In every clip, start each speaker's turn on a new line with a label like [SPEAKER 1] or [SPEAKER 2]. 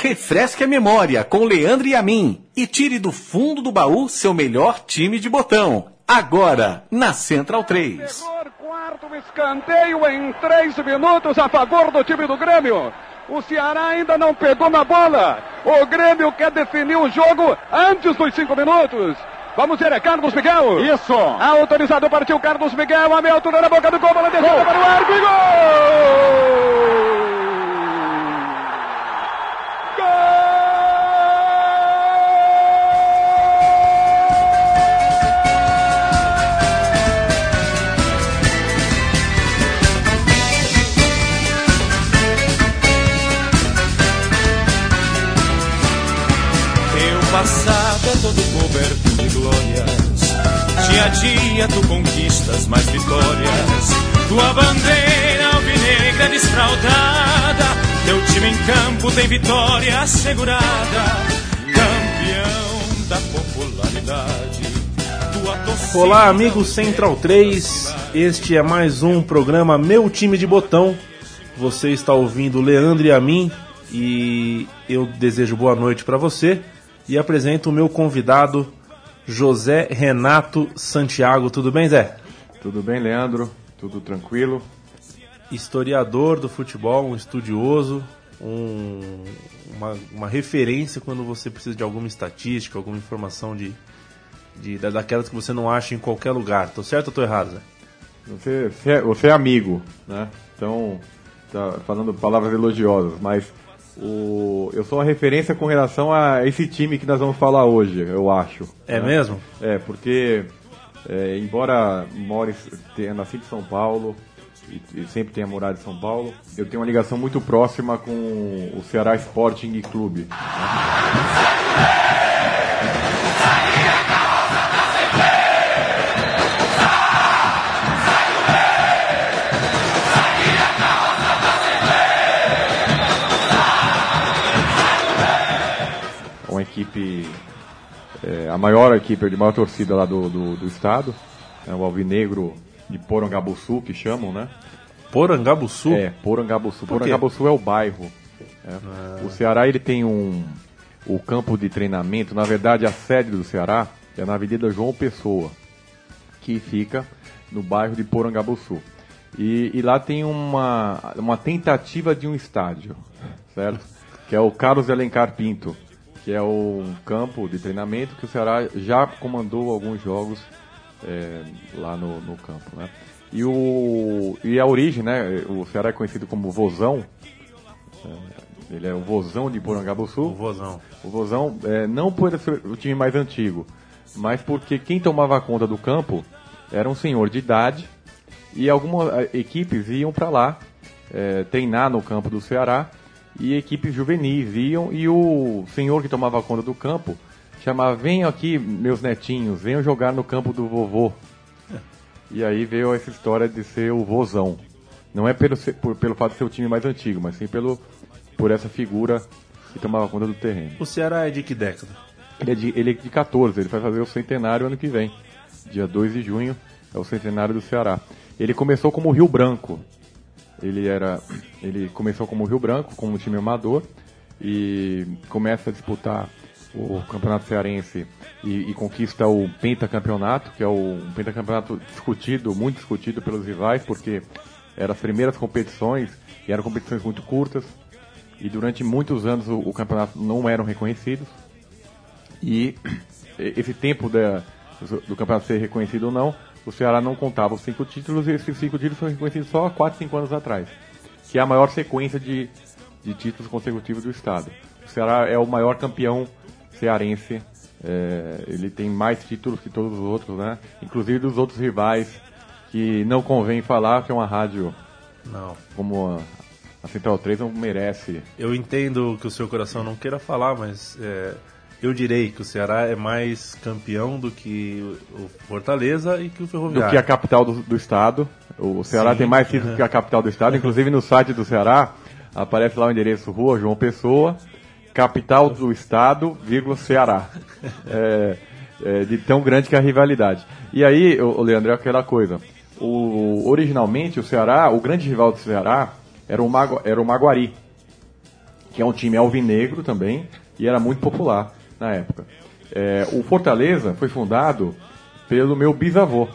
[SPEAKER 1] Refresque a memória com Leandro e a mim e tire do fundo do baú seu melhor time de botão. Agora, na Central 3.
[SPEAKER 2] Quarto escanteio em três minutos a favor do time do Grêmio. O Ceará ainda não pegou na bola. O Grêmio quer definir o jogo antes dos cinco minutos. Vamos ver, é Carlos Miguel.
[SPEAKER 3] Isso.
[SPEAKER 2] Autorizado, partiu Carlos Miguel. A meia altura na boca do gol, bola descida para o arco e gol!
[SPEAKER 4] Todo coberto de glórias. Dia a dia tu conquistas mais vitórias. Tua bandeira alvinegra desfraldada. Teu time em campo tem vitória assegurada. Campeão da popularidade.
[SPEAKER 5] Olá, amigos Central 3. Este é mais um programa Meu Time de Botão. Você está ouvindo Leandro e a mim e eu desejo boa noite para você e apresento o meu convidado, José Renato Santiago. Tudo bem, Zé?
[SPEAKER 3] Tudo bem, Leandro? Tudo tranquilo?
[SPEAKER 5] Historiador do futebol, um estudioso, um, uma, uma, referência quando você precisa de alguma estatística, alguma informação de, de, daquelas que você não acha em qualquer lugar. Tô certo ou tô errado, Zé?
[SPEAKER 3] Você, você, é, você é amigo, né? Então, tá falando palavras elogiosas, mas o, eu sou uma referência com relação a esse time que nós vamos falar hoje, eu acho.
[SPEAKER 5] É né? mesmo?
[SPEAKER 3] É, porque é, embora more, tenha nascido em São Paulo e, e, sempre tenha morado em São Paulo, eu tenho uma ligação muito próxima com o Ceará Sporting Clube. Né? Equipe, é, a maior equipe, de maior torcida lá do, do, do estado, é o Alvinegro de Porangabuçu, que chamam, né?
[SPEAKER 5] Porangabuçu?
[SPEAKER 3] É, Porangabuçu. Por Porangabuçu é o bairro. É. Ah. O Ceará ele tem um o campo de treinamento, na verdade a sede do Ceará é na Avenida João Pessoa, que fica no bairro de Porangabuçu. E, e lá tem uma, uma tentativa de um estádio, certo? Que é o Carlos Alencar Pinto que é um campo de treinamento que o Ceará já comandou alguns jogos é, lá no, no, campo, né? E, o, e a origem, né? O Ceará é conhecido como Vozão. É, ele é o Vozão de Porangabuçu. O
[SPEAKER 5] Vozão.
[SPEAKER 3] O Vozão, é, não por ser o time mais antigo, mas porque quem tomava conta do campo era um senhor de idade e algumas é, equipes iam para lá é, treinar no campo do Ceará e equipes juvenis iam e o senhor que tomava conta do campo chamava: Venham aqui, meus netinhos, venham jogar no campo do vovô. E aí veio essa história de ser o vozão. Não é pelo, por, pelo fato de ser o time mais antigo, mas sim pelo, por essa figura que tomava conta do terreno.
[SPEAKER 5] O Ceará é de que década?
[SPEAKER 3] Ele é de, ele é de 14, ele vai fazer o centenário ano que vem. Dia 2 de junho é o centenário do Ceará. Ele começou como Rio Branco, ele era, ele começou como Rio Branco, como um time amador e começa a disputar o Campeonato Cearense e, e, conquista o pentacampeonato, que é o, um pentacampeonato discutido, muito discutido pelos rivais, porque eram as primeiras competições e eram competições muito curtas e durante muitos anos o, o campeonato não eram reconhecidos. E esse tempo da, do campeonato ser reconhecido ou não o Ceará não contava os cinco títulos e esses cinco títulos foram reconhecidos só há 4, 5 anos atrás, que é a maior sequência de, de títulos consecutivos do Estado. O Ceará é o maior campeão cearense, é, ele tem mais títulos que todos os outros, né? Inclusive dos outros rivais, que não convém falar, que é uma rádio
[SPEAKER 5] não.
[SPEAKER 3] como a, a Central 3 não merece.
[SPEAKER 5] Eu entendo que o seu coração não queira falar, mas é, eu direi que o Ceará é mais campeão do que o Fortaleza e que o Ferroviário.
[SPEAKER 3] Do que a capital do, do estado. O Ceará
[SPEAKER 5] Sim.
[SPEAKER 3] tem mais títulos que a capital do estado. Inclusive no site do Ceará aparece lá o endereço Rua João Pessoa, capital do estado, vírgula Ceará. É, é, de tão grande que é a rivalidade. E aí, o, Leandro, é aquela coisa. O, originalmente o Ceará, o grande rival do Ceará era o, Magu, era o Maguari, que é um time alvinegro também e era muito popular na época. É, o Fortaleza foi fundado pelo meu bisavô.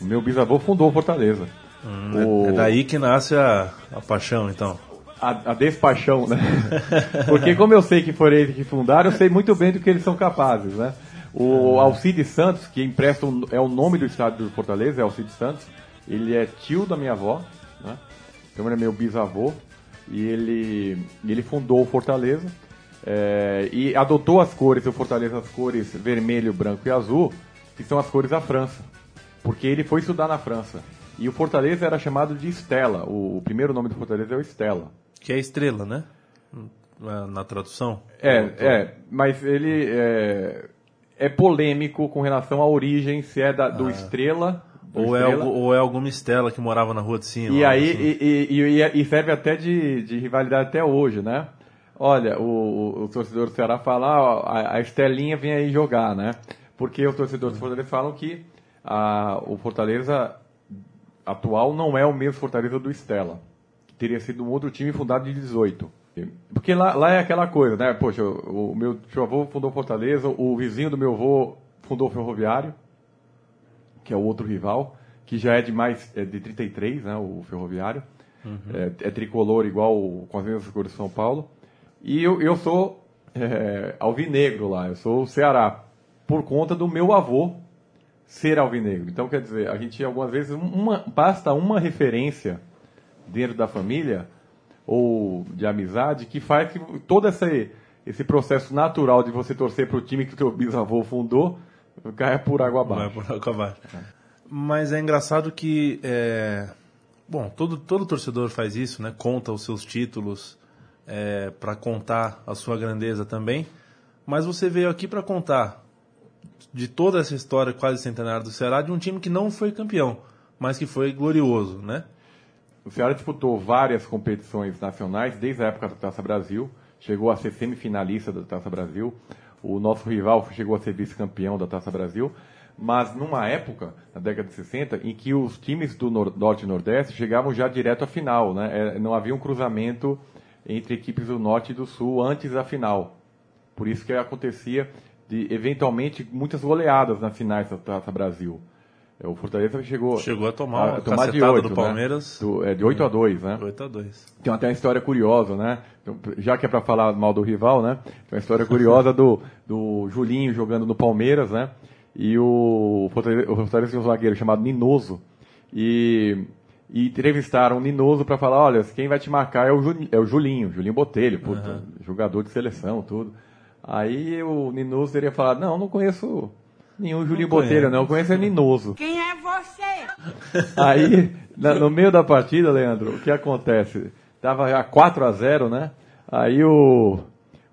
[SPEAKER 3] O meu bisavô fundou o Fortaleza.
[SPEAKER 5] Hum,
[SPEAKER 3] o...
[SPEAKER 5] É daí que nasce a, a paixão, então.
[SPEAKER 3] A, a, despaixão, né? Porque como eu sei que foram eles que fundaram, eu sei muito bem do que eles são capazes, né? O Alcides Santos, que empresta um, é o nome do estado do Fortaleza, é Alcides Santos. Ele é tio da minha avó, né? Então ele é meu bisavô e ele, ele fundou o Fortaleza é, e adotou as cores do Fortaleza, as cores vermelho, branco e azul, que são as cores da França, porque ele foi estudar na França. E o Fortaleza era chamado de Estela. O, o primeiro nome do Fortaleza é o Estela.
[SPEAKER 5] Que é estrela, né? Na tradução.
[SPEAKER 3] É, é, mas ele é, é polêmico com relação à origem, se é da, do
[SPEAKER 5] Ah.
[SPEAKER 3] Estrela
[SPEAKER 5] Ou é, ou é alguma Estela que morava na rua de cima.
[SPEAKER 3] E aí,
[SPEAKER 5] assim.
[SPEAKER 3] e, e- e- e serve até de, de rivalidade até hoje, né? Olha, o, o, torcedor do Ceará fala, ah, a, a Estelinha vem aí jogar, né? Porque os torcedores do Fortaleza falam que a, o Fortaleza atual não é o mesmo Fortaleza do Estela. Que teria sido um outro time fundado em 18. Porque lá, lá é aquela coisa, né? Poxa, o, o meu tio avô fundou Fortaleza, o vizinho do meu avô fundou o Ferroviário, que é o outro rival, que já é de mais é de 33, né, o Ferroviário. É, é tricolor igual com as mesmas cores de São Paulo. E eu, eu sou é, alvinegro lá, eu sou o Ceará, por conta do meu avô ser alvinegro. Então, quer dizer, a gente algumas vezes, uma, basta uma referência dentro da família ou de amizade que faz que todo esse, esse processo natural de você torcer para o time que o teu bisavô fundou caia por água
[SPEAKER 5] Vai
[SPEAKER 3] abaixo.
[SPEAKER 5] por água abaixo. Mas é engraçado que. é, Bom, todo, todo torcedor faz isso, né? Conta os seus títulos para contar a sua grandeza também. Mas você veio aqui para contar de toda essa história quase centenária do Ceará de um time que não foi campeão, mas que foi glorioso, né?
[SPEAKER 3] O Ceará disputou várias competições nacionais desde a época da Taça Brasil, chegou a ser semifinalista da Taça Brasil. O nosso rival chegou a ser vice-campeão da Taça Brasil, mas numa época, na década de 60, em que os times do Nor- Norte e Nordeste chegavam já direto à final, né? É, Não havia um cruzamento entre equipes do Norte e do Sul antes da final. Por isso que acontecia de eventualmente muitas goleadas nas finais da Taça Brasil. É, O Fortaleza chegou,
[SPEAKER 5] Chegou a tomar uma
[SPEAKER 3] tomar de
[SPEAKER 5] cacetada
[SPEAKER 3] 8,
[SPEAKER 5] do
[SPEAKER 3] né?
[SPEAKER 5] Palmeiras.
[SPEAKER 3] Do- é, de 8 a 2, né?
[SPEAKER 5] 8 a 2
[SPEAKER 3] Tem até uma história curiosa, né? Então, Já que é para falar mal do rival, né? Tem uma história curiosa do, do Julinho jogando no Palmeiras, né? E o Fortaleza, o Fortaleza tinha um zagueiro chamado Ninoso. E, e entrevistaram o Ninoso para falar, olha, quem vai te marcar é o, Juli- é o Julinho, Julinho Botelho, puta, jogador de seleção, tudo. Aí o Ninoso teria falado, não, não conheço nenhum Julinho Botelho, não, eu conheço é Ninoso.
[SPEAKER 6] Quem é você?
[SPEAKER 3] Aí, na- no meio da partida, Leandro, o que acontece? Tava já 4 a 0 né? Aí o,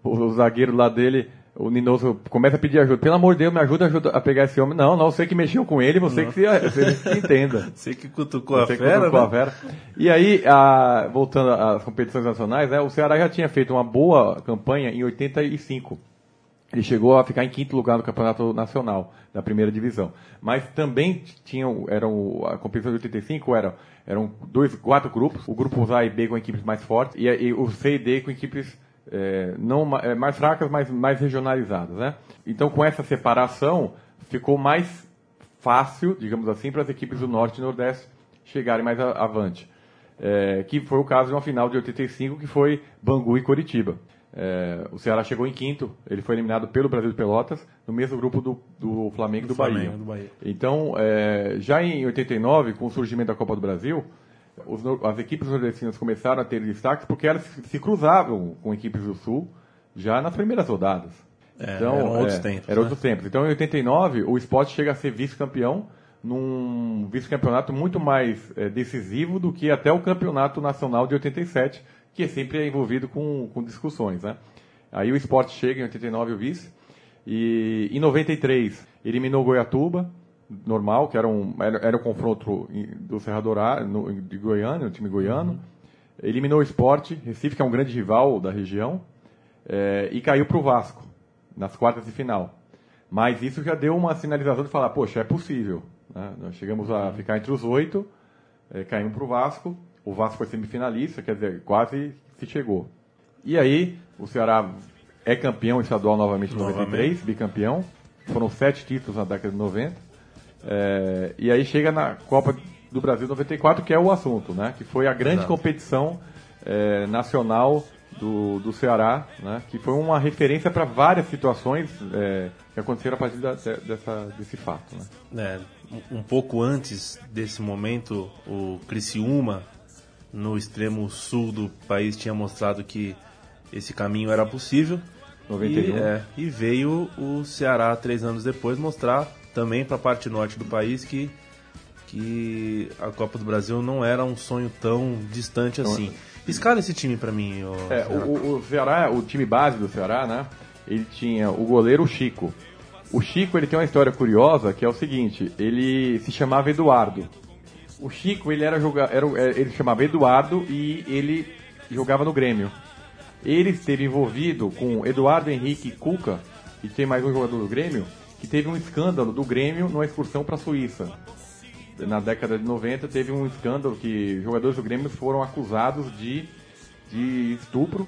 [SPEAKER 3] o, o zagueiro lá dele, o Ninoso, começa a pedir ajuda. Pelo amor de Deus, me ajuda, ajuda a pegar esse homem. Não, não, você que mexeu com ele, você que, se, você que entenda.
[SPEAKER 5] Você que cutucou a
[SPEAKER 3] Você que
[SPEAKER 5] fera,
[SPEAKER 3] cutucou
[SPEAKER 5] né?
[SPEAKER 3] a fera. E aí, a- voltando às competições nacionais, né, o Ceará já tinha feito uma boa campanha em 85. Ele chegou a ficar em quinto lugar no Campeonato Nacional, da primeira divisão. Mas também tinham, eram, a competição de 85 era, eram dois, quatro grupos, o grupo A e B com equipes mais fortes, e, e o C e D com equipes eh, não, eh, mais fracas, mas mais regionalizadas. Né? Então, com essa separação, ficou mais fácil, digamos assim, para as equipes do Norte e Nordeste chegarem mais a- avante. É, que foi o caso de uma final de 85, que foi Bangu e Coritiba. É, o Ceará chegou em quinto, ele foi eliminado pelo Brasil de Pelotas, no mesmo grupo do, do Flamengo e do,
[SPEAKER 5] Flamengo,
[SPEAKER 3] Bahia.
[SPEAKER 5] do Bahia.
[SPEAKER 3] Então, é, já em 89, com o surgimento da Copa do Brasil, os as equipes nordestinas começaram a ter destaques porque elas se, cruzavam com equipes do Sul já nas primeiras rodadas.
[SPEAKER 5] É, eram outros tempos,
[SPEAKER 3] Eram
[SPEAKER 5] né?
[SPEAKER 3] outros tempos. Então, em 89, o Sport chega a ser vice-campeão num vice-campeonato muito mais é, decisivo do que até o campeonato nacional de 87, que sempre é envolvido com, com discussões, né? Aí o esporte chega em 89 o vice, e em 93 eliminou Goiatuba, normal, que era um, era, era o confronto do Serra Dourada, no, de Goiânia, o time goiano. Eliminou o esporte, Recife, que é um grande rival da região, é, e caiu para o Vasco, nas quartas de final. Mas isso já deu uma sinalização de falar, poxa, é possível. Né? Nós chegamos a ficar entre os oito, é, caímos para o Vasco, o Vasco foi semifinalista, quer dizer, quase se chegou. E aí, o Ceará é campeão estadual novamente em 93, bicampeão. Foram sete títulos na década de 90. É, e aí chega na Copa do Brasil 94, que é o assunto, né? Que foi a grande
[SPEAKER 5] Exato.
[SPEAKER 3] competição é, nacional do, do Ceará, né? Que foi uma referência para várias situações é, que aconteceram a partir da- de- dessa, desse fato, né?
[SPEAKER 5] É, um- um pouco antes desse momento, o Criciúma, no extremo sul do país, tinha mostrado que esse caminho era possível.
[SPEAKER 3] 91.
[SPEAKER 5] E, é, e veio o Ceará, três anos depois, mostrar também para a parte norte do país que, que a Copa do Brasil não era um sonho tão distante assim. Escala esse time para mim. ô,
[SPEAKER 3] É,
[SPEAKER 5] Ceará.
[SPEAKER 3] o, o Ceará, o time base do Ceará, né? Ele tinha o goleiro Chico. O Chico ele tem uma história curiosa que é o seguinte: ele se chamava Eduardo. O Chico ele era joga, era, o- é, ele se chamava Eduardo e ele jogava no Grêmio. Ele esteve envolvido com Eduardo Henrique Cuca e tem mais um jogador do Grêmio que teve um escândalo do Grêmio numa excursão para a Suíça. Na década de 90 teve um escândalo que jogadores do Grêmio foram acusados de, de estupro,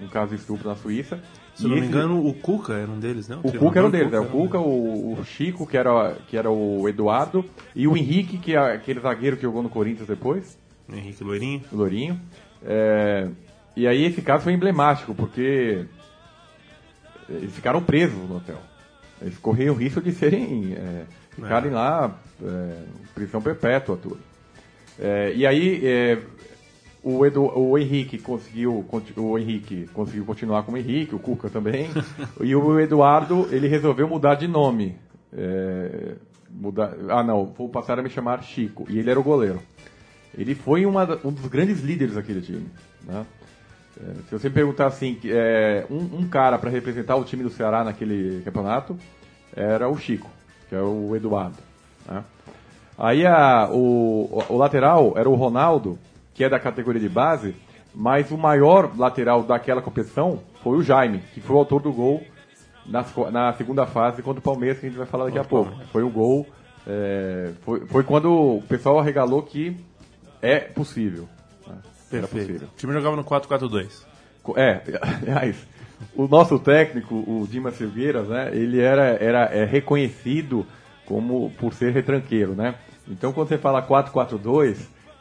[SPEAKER 3] um caso de estupro na Suíça.
[SPEAKER 5] Se
[SPEAKER 3] E
[SPEAKER 5] não me
[SPEAKER 3] esse-
[SPEAKER 5] engano, o Cuca era um deles, né?
[SPEAKER 3] o Cuca era um deles, é o Cuca, o, o Chico, que era, que era o Eduardo, e o Henrique, que é aquele zagueiro que jogou no Corinthians depois,
[SPEAKER 5] Henrique Loirinho.
[SPEAKER 3] o Lourinho. É, e aí esse caso foi emblemático, porque eles ficaram presos no hotel. Eles corriam o risco de serem. É, ficarem lá, é, prisão perpétua, tudo. É, e aí é, o, Edu, o Henrique conseguiu o Henrique conseguiu continuar como Henrique, o Cuca também. e o Eduardo ele resolveu mudar de nome. É, mudar, ah não, vou passar a me chamar Chico. E ele era o goleiro. Ele foi uma um dos grandes líderes daquele time. Né? É, se você perguntar assim, é, um, um cara para representar o time do Ceará naquele campeonato era o Chico, que é o Eduardo. né? Aí a, o, o lateral era o Ronaldo, que é da categoria de base, mas o maior lateral daquela competição foi o Jaime, que foi o autor do gol co- na segunda fase contra o Palmeiras, que a gente vai falar daqui a pouco. Foi o gol, é, foi, foi quando o pessoal arregalou que é possível. Era possível.
[SPEAKER 5] O time jogava no 4-4-2.
[SPEAKER 3] Co- É, aliás, o nosso técnico, o Dimas Silgueiras, né, ele era, era é, reconhecido como por ser retranqueiro, né? Então quando você fala 4-4-2,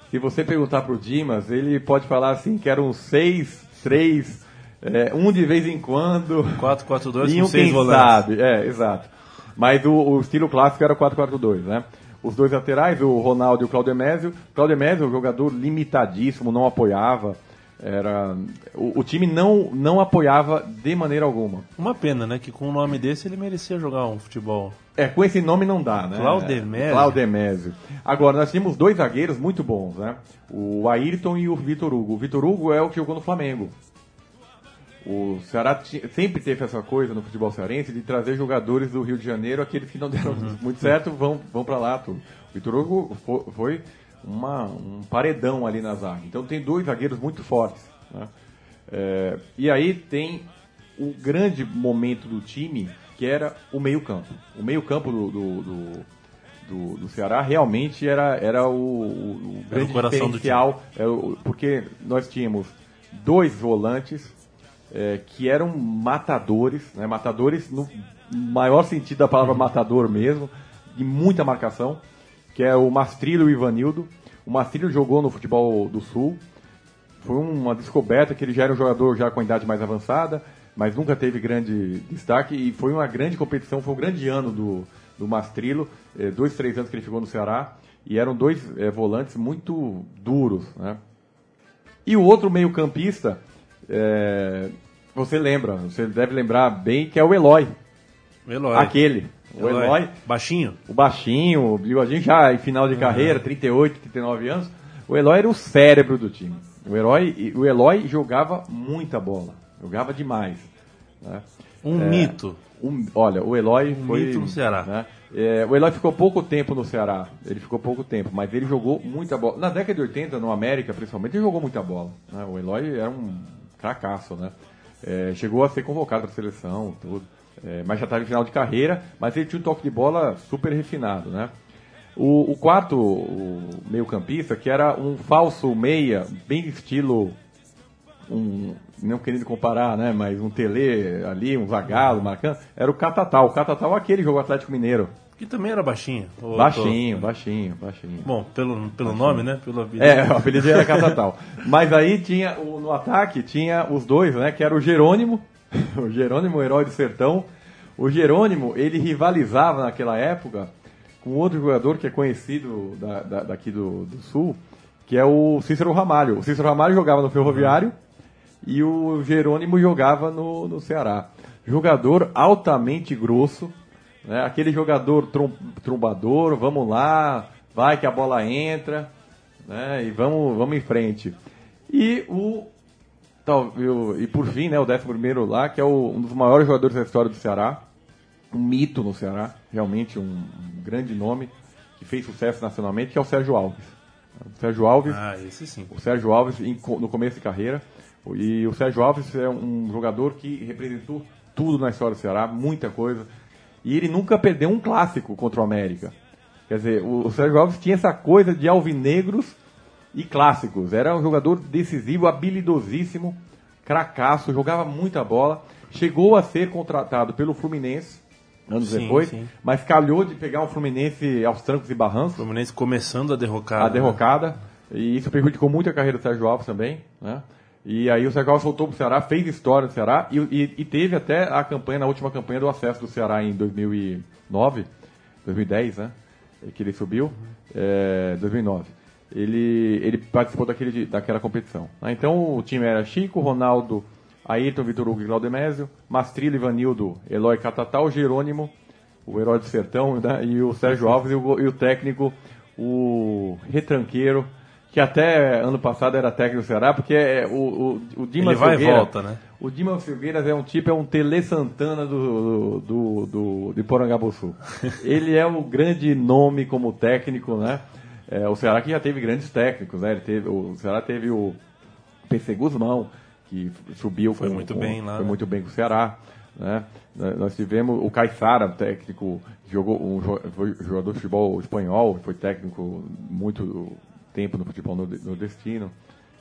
[SPEAKER 3] se você perguntar pro Dimas, ele pode falar assim que eram 6, 3, é, um de vez em quando.
[SPEAKER 5] 4-4-2
[SPEAKER 3] e
[SPEAKER 5] com
[SPEAKER 3] um
[SPEAKER 5] seis
[SPEAKER 3] quem
[SPEAKER 5] volantes.
[SPEAKER 3] sabe, é, exato. Mas o, o estilo clássico era 4-4-2, né? Os dois laterais, o Ronaldo e o Claudemésio. Claudemésio, um jogador limitadíssimo, não apoiava. Era, o, o time não, não apoiava de maneira alguma.
[SPEAKER 5] Uma pena, né? Que com um nome desse ele merecia jogar um futebol.
[SPEAKER 3] É, com esse nome não dá, né?
[SPEAKER 5] Claudemésio.
[SPEAKER 3] Claudemésio. Agora, nós tínhamos dois zagueiros muito bons, né? O Ayrton e o Vitor Hugo. O Vitor Hugo é o que jogou no Flamengo. O Ceará sempre teve essa coisa no futebol cearense de trazer jogadores do Rio de Janeiro, aqueles que não deram muito certo, vão, vão para lá. Tudo. O Vitor Hugo fo- foi uma- um paredão ali na zaga. Então tem dois zagueiros muito fortes. né? É, e aí tem o grande momento do time, que era o meio-campo. O meio-campo do, do, do, do- do Ceará realmente era, era o, o, o
[SPEAKER 5] Era o
[SPEAKER 3] grande diferencial, é o- porque nós tínhamos dois volantes é, que eram matadores, né? matadores no maior sentido da palavra matador mesmo, de muita marcação, que é o Mastrilho e o Ivanildo. O Mastrilho jogou no futebol do Sul, foi uma descoberta que ele já era um jogador já com idade mais avançada, mas nunca teve grande destaque e foi uma grande competição, foi um grande ano do, do Mastrilo, eh, dois, três anos que ele ficou no Ceará, e eram dois eh, volantes muito duros, né? E o outro meio eh, você lembra, você deve lembrar bem, que é o Eloy,
[SPEAKER 5] Eloy.
[SPEAKER 3] aquele, O Eloy,
[SPEAKER 5] Baixinho?
[SPEAKER 3] o baixinho, o bigodinho já em final de carreira, 38, 39 anos. O Eloy era o cérebro do time. O, herói, o Eloy jogava muita bola, jogava demais. né?
[SPEAKER 5] Um
[SPEAKER 3] É,
[SPEAKER 5] mito.
[SPEAKER 3] um- olha, o Eloy
[SPEAKER 5] Um
[SPEAKER 3] foi.
[SPEAKER 5] mito no Ceará.
[SPEAKER 3] né? É, o Eloy ficou pouco tempo no Ceará. Ele ficou pouco tempo, mas ele jogou muita bola. Na década de 80, no América principalmente, ele jogou muita bola. né? O Eloy era um cracaço, né? É, chegou a ser convocado para a seleção, tudo. É, mas já estava em final de carreira, mas ele tinha um toque de bola super refinado, né? O, o quarto o meio-campista, que era um falso meia, bem estilo um, não querendo comparar, né, mas um Tele ali, um Zagallo marcando, era o Catatal. O Catatal aquele jogo Atlético Mineiro.
[SPEAKER 5] Que também era baixinho.
[SPEAKER 3] Baixinho, baixinho, baixinho.
[SPEAKER 5] Bom, pelo, pelo nome, né? Pelo apelido.
[SPEAKER 3] É, o apelido era Catatal. Mas aí tinha, no ataque, tinha os dois, né, que era o Jerônimo, o Jerônimo, o herói do sertão. O Jerônimo, ele rivalizava naquela época com outro jogador que é conhecido da- da- daqui do, do Sul, que é o Cícero Ramalho. O Cícero Ramalho jogava no Ferroviário e o Jerônimo jogava no, no Ceará. Jogador altamente grosso, né? aquele jogador trom- trombador, vamos lá, vai que a bola entra, né? e vamos, vamos em frente. E o tal- e e por fim, né, o 11 primeiro lá, que é o- um dos maiores jogadores da história do Ceará, um mito no Ceará, realmente um, um grande nome, que fez sucesso nacionalmente, que é o Sérgio Alves. O Sérgio Alves
[SPEAKER 5] Ah, esse sim.
[SPEAKER 3] o Sérgio Alves em no começo de carreira. E o Sérgio Alves é um jogador que representou tudo na história do Ceará, muita coisa. E ele nunca perdeu um clássico contra o América. Quer dizer, o, o Sérgio Alves tinha essa coisa de alvinegros e clássicos. Era um jogador decisivo, habilidosíssimo, cracaço, jogava muita bola. Chegou a ser contratado pelo Fluminense anos
[SPEAKER 5] Sim,
[SPEAKER 3] depois,
[SPEAKER 5] sim.
[SPEAKER 3] mas calhou de pegar um Fluminense aos trancos e barrancos
[SPEAKER 5] Fluminense começando a derrocada.
[SPEAKER 3] a derrocada. E isso prejudicou muito a carreira do Sérgio Alves também, né? E aí o Sérgio Alves voltou pro Ceará, fez história no Ceará e, e- e teve até a campanha, na última campanha do acesso do Ceará em 2009, 2010, né? Que ele subiu, é, 2009. Ele, ele participou daquele, daquela competição. Então o time era Chico, Ronaldo, Ayrton, Vitor Hugo e Claudemésio, Mastrillo, Ivanildo, Eloy Catatal, Jerônimo, o herói do sertão, né? e o Sérgio Alves e o, e o técnico, o retranqueiro, que até ano passado era técnico do Ceará, porque é, o, o, o Dimas
[SPEAKER 5] Ele vai e volta, né?
[SPEAKER 3] O Dimas Filgueiras é um tipo, é um Tele Santana do, do, do, de Porangabuçu. Ele é o grande nome como técnico, né? É, o Ceará que já teve grandes técnicos, né? Ele teve, o Ceará teve o PC Guzmão, que subiu
[SPEAKER 5] Foi
[SPEAKER 3] com-
[SPEAKER 5] muito
[SPEAKER 3] com-
[SPEAKER 5] bem lá,
[SPEAKER 3] Foi
[SPEAKER 5] né?
[SPEAKER 3] muito bem com o Ceará. Né? Nós tivemos o Caixara, técnico, jogou um jogador de futebol espanhol, foi técnico muito tempo no futebol nord- nordestino.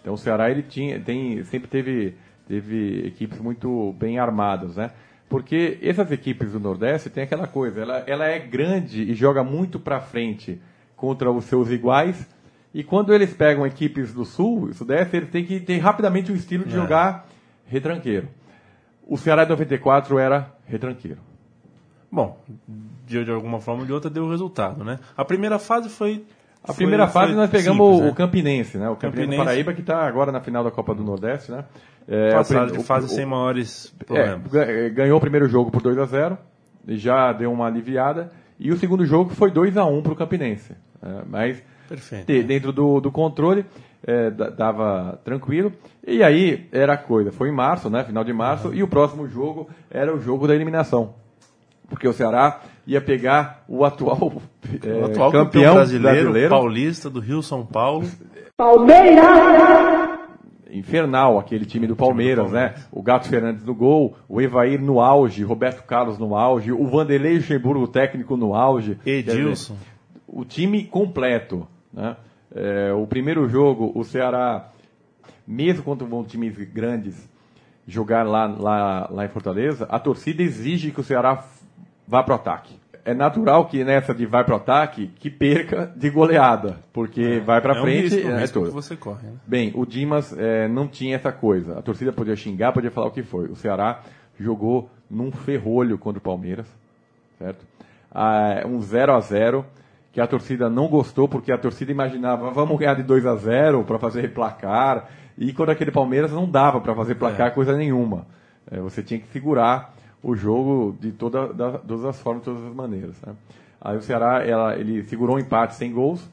[SPEAKER 3] Então o Ceará ele tinha, tem, sempre teve, teve equipes muito bem armadas, né? Porque essas equipes do Nordeste tem aquela coisa, ela, ela é grande e joga muito para frente contra os seus iguais. E quando eles pegam equipes do Sul e Sudeste, eles têm que ter rapidamente um estilo de
[SPEAKER 5] É.
[SPEAKER 3] jogar retranqueiro. O Ceará de 94 era retranqueiro.
[SPEAKER 5] Bom, de, de alguma forma ou de outra deu o resultado, né? A primeira fase foi.
[SPEAKER 3] A
[SPEAKER 5] foi-
[SPEAKER 3] primeira fase
[SPEAKER 5] foi
[SPEAKER 3] nós pegamos
[SPEAKER 5] simples,
[SPEAKER 3] o,
[SPEAKER 5] né?
[SPEAKER 3] o Campinense, né? O Campinense,
[SPEAKER 5] Campinense.
[SPEAKER 3] do Paraíba que está agora na final da Copa do Nordeste, né? É,
[SPEAKER 5] Passado de fase
[SPEAKER 3] o-
[SPEAKER 5] sem maiores
[SPEAKER 3] É,
[SPEAKER 5] problemas.
[SPEAKER 3] ga- ganhou o primeiro jogo por 2 a 0 e já deu uma aliviada. E o segundo jogo foi 2 a 1 para o Campinense. É, mas
[SPEAKER 5] Perfeito.
[SPEAKER 3] te- dentro do, do controle é, da- dava tranquilo. E aí era a coisa. Foi em março, né? Final de março. E o próximo jogo era o jogo da eliminação. Porque o Ceará ia pegar o atual, é,
[SPEAKER 5] o atual
[SPEAKER 3] campeão,
[SPEAKER 5] campeão brasileiro,
[SPEAKER 3] brasileiro
[SPEAKER 5] paulista do Rio São Paulo.
[SPEAKER 3] infernal, aquele time do Palmeiras, né? O Gato Fernandes no gol, o Evair no auge, Roberto Carlos no auge, o Vanderlei Luxemburgo técnico no auge. Dizer,
[SPEAKER 5] Edilson.
[SPEAKER 3] O time completo, né? É, o primeiro jogo, o Ceará, mesmo contra vão times grandes jogar lá, lá, lá em Fortaleza, a torcida exige que o Ceará vá pro ataque. É natural que nessa de vai pro ataque, que perca de goleada, porque vai pra
[SPEAKER 5] é um
[SPEAKER 3] frente...
[SPEAKER 5] risco, um
[SPEAKER 3] é
[SPEAKER 5] risco
[SPEAKER 3] tudo.
[SPEAKER 5] que você corre, né?
[SPEAKER 3] Bem, o Dimas eh, não tinha essa coisa. A torcida podia xingar, podia falar o que foi. O Ceará jogou num ferrolho contra o Palmeiras, certo? Ah, um 0 a 0 que a torcida não gostou, porque a torcida imaginava, vamos ganhar de 2 a 0 para fazer placar. E quando aquele Palmeiras não dava para fazer placar
[SPEAKER 5] É.
[SPEAKER 3] coisa nenhuma. Eh, você tinha que segurar o jogo de toda, da, todas as formas, de todas as maneiras. Né? Aí o Ceará, ela, ele segurou um empate sem gols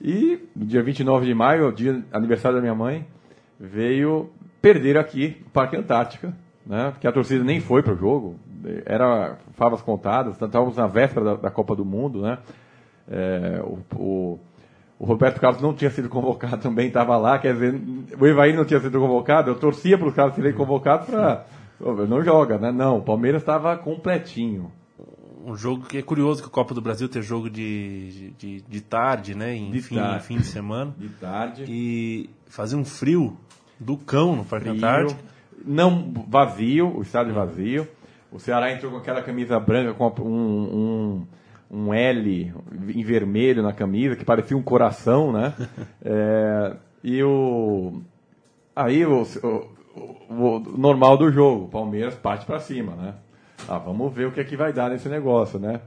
[SPEAKER 3] e no dia 29 de maio, dia aniversário da minha mãe, veio perder aqui no Parque Antártica, né? Porque a torcida nem foi para o jogo, era favas contadas, estávamos na véspera da, da, Copa do Mundo, né? É, o, o, o, Roberto Carlos não tinha sido convocado também, estava lá, quer dizer, o Evair não tinha sido convocado, eu torcia para os caras serem convocados para. Não joga, né? Não, o Palmeiras estava completinho
[SPEAKER 5] um jogo que é curioso que a Copa do Brasil tem jogo de, de, de tarde, né? Em, de fim, tarde. fim de semana.
[SPEAKER 3] De tarde.
[SPEAKER 5] E fazia um frio do cão no Parque Antártico.
[SPEAKER 3] Não vazio, o estádio vazio. O Ceará entrou com aquela camisa branca com um, um, um L em vermelho na camisa, que parecia um coração, né? é, e o. Aí o, o, o, normal do jogo, Palmeiras parte para cima, né? Ah, vamos ver o que é que vai dar nesse negócio, né?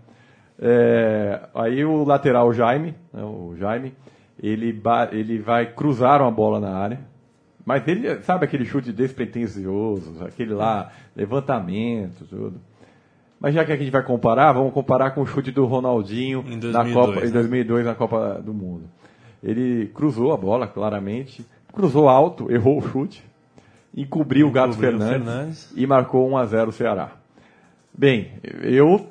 [SPEAKER 3] É, aí o lateral Jaime, né, o Jaime, ele, ele vai cruzar uma bola na área, mas ele sabe aquele chute despretensioso, aquele lá levantamento, tudo. Mas já que a gente vai comparar, vamos comparar com o chute do Ronaldinho
[SPEAKER 5] em 2002,
[SPEAKER 3] na Copa,
[SPEAKER 5] né?
[SPEAKER 3] em 2002 na Copa do Mundo. Ele cruzou a bola claramente, cruzou alto, errou o chute, encobriu o Gato Fernandes, Fernandes, e marcou 1 a 0 o Ceará. Bem, eu,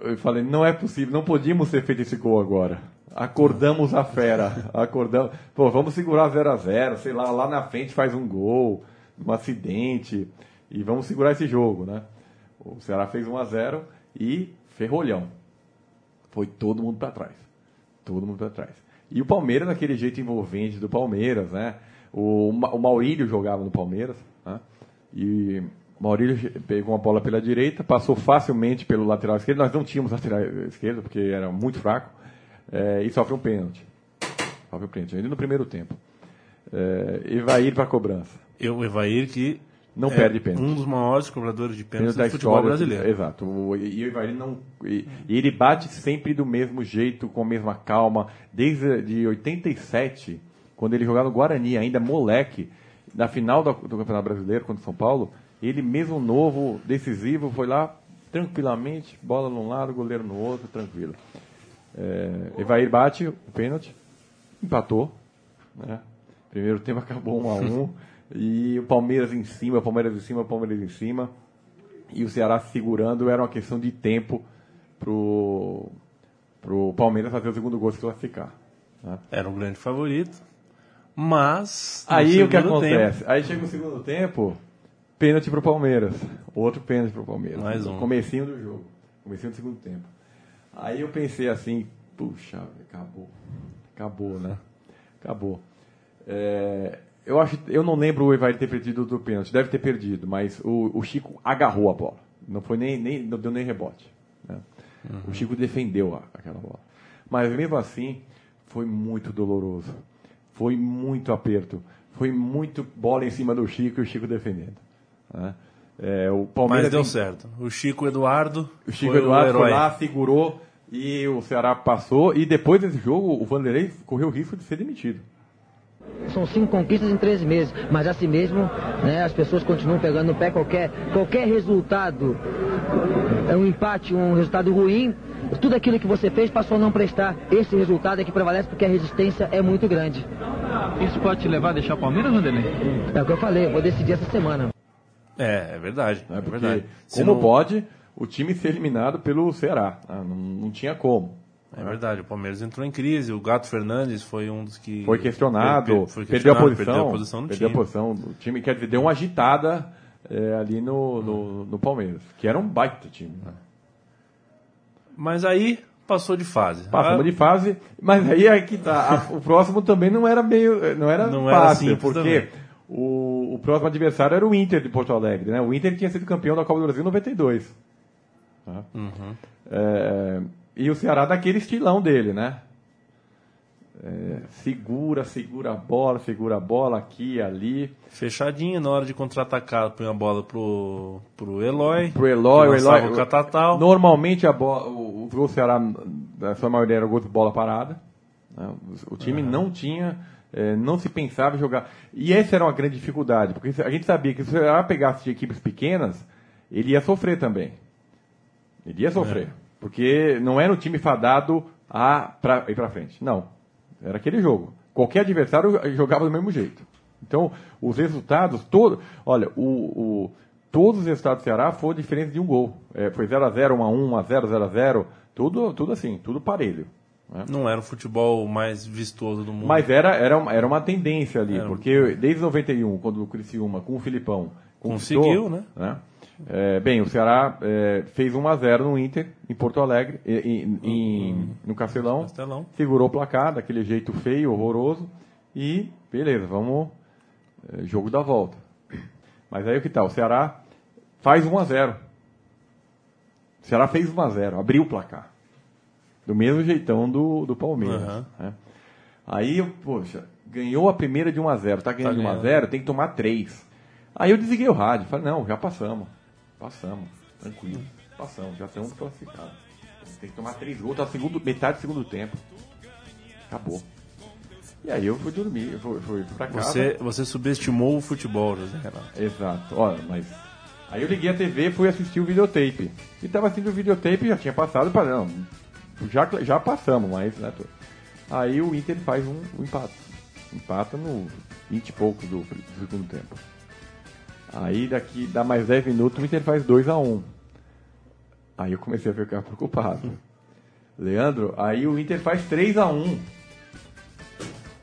[SPEAKER 3] eu falei, não é possível, não podíamos ter feito esse gol agora. Acordamos a fera. Acordamos. Pô, vamos segurar 0 a 0 sei lá, lá na frente faz um gol, um acidente, e vamos segurar esse jogo, né? O Ceará fez 1 a 0 e ferrolhão. Foi todo mundo para trás. Todo mundo para trás. E o Palmeiras, naquele jeito envolvente do Palmeiras, né? O, o Maurílio jogava no Palmeiras, né? E Maurílio pegou uma bola pela direita, passou facilmente pelo lateral esquerdo. Nós não tínhamos lateral esquerdo, porque era muito fraco. É, e sofre um pênalti. Sofre um pênalti, ainda no primeiro tempo. É, Evair para a cobrança.
[SPEAKER 5] Eu, o Evair que
[SPEAKER 3] não é perde pênalti.
[SPEAKER 5] Um dos maiores cobradores de pênalti do futebol história, brasileiro.
[SPEAKER 3] Exato. O, e o Evair não. E, e, ele bate sempre do mesmo jeito, com a mesma calma. Desde de 87, quando ele jogava no Guarani, ainda moleque, na final do, do Campeonato Brasileiro contra o São Paulo, ele mesmo novo, decisivo, foi lá tranquilamente, bola num lado, goleiro no outro, tranquilo. É, Evair bate o pênalti, empatou. Né? Primeiro tempo acabou 1 um a 1 um, e o Palmeiras em cima, Palmeiras em cima, Palmeiras em cima. E o Ceará segurando, era uma questão de tempo pro, pro Palmeiras fazer o segundo gol se classificar. Né?
[SPEAKER 5] Era um grande favorito. Mas.
[SPEAKER 3] Aí o que acontece? Tempo... Aí chega o segundo tempo, Pênalti pro Palmeiras. Outro pênalti pro Palmeiras.
[SPEAKER 5] Mais um.
[SPEAKER 3] Comecinho do jogo. Comecinho do segundo tempo. Aí eu pensei assim, puxa, acabou. Acabou, né? Acabou. É, eu, acho, eu não lembro o Evair ter perdido do pênalti. Deve ter perdido, mas o, o Chico agarrou a bola. Não foi nem, nem não deu nem rebote. Né? Uhum. O Chico defendeu a, aquela bola. Mas mesmo assim, foi muito doloroso. Foi muito aperto. Foi muito bola em cima do Chico e o Chico defendendo. Né?
[SPEAKER 5] É, o Palmeiras Mas deu tem... certo. O Chico Eduardo.
[SPEAKER 3] O Chico foi Eduardo foi lá, segurou e o Ceará passou. E depois desse jogo, o Vanderlei correu o risco de ser demitido.
[SPEAKER 7] São cinco conquistas em três meses, mas assim mesmo né, as pessoas continuam pegando no pé qualquer, qualquer resultado. É um empate, um resultado ruim. Tudo aquilo que você fez passou a não prestar. Esse resultado é que prevalece porque a resistência é muito grande.
[SPEAKER 8] Isso pode te levar a deixar o Palmeiras, Vanderlei?
[SPEAKER 7] É o que eu falei, eu vou decidir essa semana.
[SPEAKER 5] É, é verdade.
[SPEAKER 3] É,
[SPEAKER 5] é verdade.
[SPEAKER 3] Como não... pode o time ser eliminado pelo Ceará? Ah, não, não tinha como.
[SPEAKER 5] É verdade, o Palmeiras entrou em crise, o Gato Fernandes foi um dos que.
[SPEAKER 3] Foi questionado, foi questionado perdeu, a posição, perdeu a posição no perdeu time. a posição do time, quer dizer, deu uma agitada é, ali no, no, no, Palmeiras, que era um baita time. Né?
[SPEAKER 5] Mas aí passou de fase.
[SPEAKER 3] Passamos ah, de fase, mas aí é que tá. O próximo também não era meio. Não era não fácil, era porque. Também o, o próximo adversário era o Inter de Porto Alegre, né? O Inter tinha sido campeão da Copa do Brasil em 92. Tá? Uhum. É, e o Ceará daquele estilão dele, né? É, segura, segura a bola, segura a bola aqui ali.
[SPEAKER 5] Fechadinho na hora de contra-atacar, põe a bola pro, pro Eloy.
[SPEAKER 3] Pro Eloy, o Eloy.
[SPEAKER 5] O Catatal.
[SPEAKER 3] Normalmente a bola, o, o gol Ceará, na sua maioria, era o gol de bola parada. Né? O, o time uhum. não tinha é, não se pensava em jogar. E essa era uma grande dificuldade, porque a gente sabia que se o Ceará pegasse de equipes pequenas, ele ia sofrer também. Ele ia sofrer. Porque não era um time fadado a pra, ir pra frente. Não. Era aquele jogo. Qualquer adversário jogava do mesmo jeito. Então, os resultados, todo, olha, o, o- todos os resultados do Ceará foram diferença de um gol. É, foi 0x0, 1x1, 1x0, 0x0, tudo, tudo assim, tudo parelho. né?
[SPEAKER 5] Não era o futebol mais vistoso do mundo.
[SPEAKER 3] Mas era, era, uma- era uma tendência ali,
[SPEAKER 5] Era.
[SPEAKER 3] porque desde 91, quando o Criciúma, com o Filipão,
[SPEAKER 5] Conseguiu, né?
[SPEAKER 3] É, bem, o Ceará é, fez 1x0 no Inter, em Porto Alegre, e- e- em- no Castelão,
[SPEAKER 5] Castelão.
[SPEAKER 3] segurou o placar, daquele jeito feio, horroroso, e beleza, vamos, é, jogo da volta. Mas aí o que tal? O Ceará faz 1x0. O Ceará fez 1x0, abriu o placar. Do mesmo jeitão do, do Palmeiras.
[SPEAKER 5] Aham.
[SPEAKER 3] né? Aí, poxa, ganhou a primeira de 1x0, tá ganhando
[SPEAKER 5] Tá
[SPEAKER 3] de 1x0, tem que tomar 3. Aí eu desliguei o rádio, falei, não, já passamos. Passamos, tranquilo. Passamos, já estamos classificados. Tem que tomar 3 gols, tá segundo, metade do segundo tempo. Acabou. E aí eu fui dormir, eu fui, fui pra casa.
[SPEAKER 5] Você, você subestimou o futebol, José Renato.
[SPEAKER 3] Exato. Olha, mas. Aí eu liguei a TV e fui assistir o videotape. E tava assistindo o videotape já tinha passado para não. Já, já passamos, mas. Né, Aí o Inter faz um, um empate. Empata no 20 e pouco do, do segundo tempo. Aí daqui dá mais 10 minutos o Inter faz 2 a 1 Aí eu comecei a ficar preocupado. Leandro, aí o Inter faz 3 a 1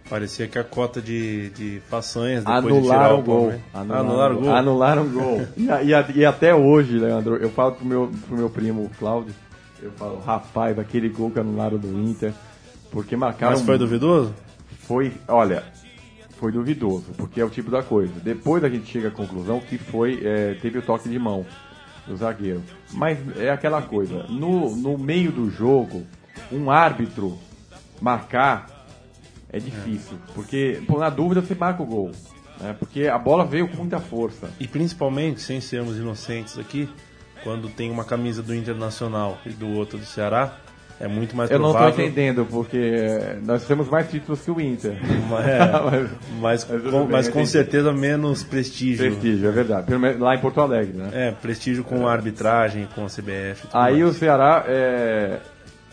[SPEAKER 5] Parecia que a cota de, de façanhas depois de tirar
[SPEAKER 3] Anularam
[SPEAKER 5] o
[SPEAKER 3] o gol.
[SPEAKER 5] Palmeiras-
[SPEAKER 3] Anularam,
[SPEAKER 5] Anularam o gol.
[SPEAKER 3] Anularam gol. E, a- e a- e até hoje, Leandro, eu falo pro meu, pro meu primo Cláudio, eu falo, rapaz, aquele gol que anularam do Inter, porque marcaram...
[SPEAKER 5] Mas foi duvidoso?
[SPEAKER 3] Foi, olha, foi duvidoso, porque é o tipo da coisa. Depois a gente chega à conclusão que foi, é, teve o toque de mão do zagueiro. Mas é aquela coisa, no, no meio do jogo, um árbitro marcar é difícil, porque pô, na dúvida você marca o gol. Né? Porque a bola veio com muita força.
[SPEAKER 5] E principalmente, sem sermos inocentes aqui, quando tem uma camisa do Internacional e do outro do Ceará, é muito mais
[SPEAKER 3] Eu não
[SPEAKER 5] provável.
[SPEAKER 3] estou entendendo, porque nós temos mais títulos que o Inter.
[SPEAKER 5] É, mas,
[SPEAKER 3] tudo
[SPEAKER 5] com,
[SPEAKER 3] bem,
[SPEAKER 5] mas com certeza menos prestígio.
[SPEAKER 3] Prestígio, é verdade. Lá em Porto Alegre, né?
[SPEAKER 5] É, prestígio com a arbitragem, com a CBF. tudo
[SPEAKER 3] Aí
[SPEAKER 5] mais.
[SPEAKER 3] o Ceará, é...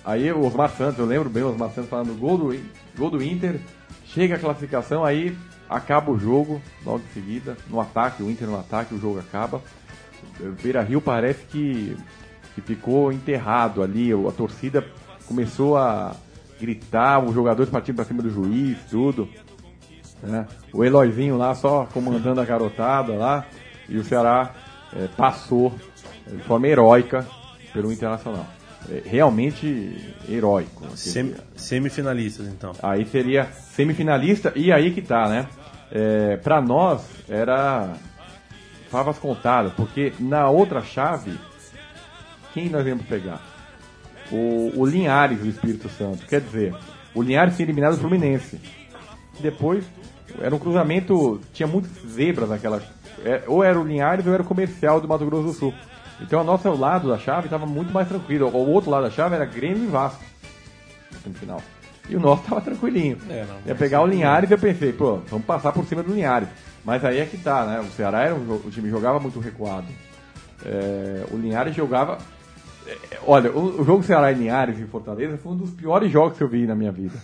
[SPEAKER 3] aí o Osmar Santos, eu lembro bem o Osmar Santos falando gol do, gol do Inter, chega a classificação, aí acaba o jogo, logo em seguida, no ataque, o Inter no ataque, o jogo acaba. O Beira Rio parece que, que ficou enterrado ali, a torcida começou a gritar, os jogadores partindo para cima do juiz, tudo. né? O Eloizinho lá só comandando a garotada lá, e o Ceará é, passou de forma heróica pelo Internacional. É, realmente heróico.
[SPEAKER 5] Sem- semifinalistas, então.
[SPEAKER 3] Aí seria semifinalista, e aí que tá, né? É, pra nós era favas contadas, porque na outra chave, quem nós íamos pegar? O, o Linhares do Espírito Santo. Quer dizer, o Linhares tinha eliminado o Fluminense. Depois, era um cruzamento, tinha muitas zebras naquela. é, ou era o Linhares ou era o comercial do Mato Grosso do Sul. Então, o nosso lado da chave estava muito mais tranquilo. O outro lado da chave era Grêmio e Vasco na semifinal. E o nosso tava tranquilinho.
[SPEAKER 5] É, não,
[SPEAKER 3] Ia pegar o. Linhares e eu pensei, pô, vamos passar por cima do Linhares. Mas aí é que tá, né? O Ceará era um, o time jogava muito recuado. É, o Linhares jogava. É, olha, o, o jogo Ceará e Linhares em Fortaleza foi um dos piores jogos que eu vi na minha vida.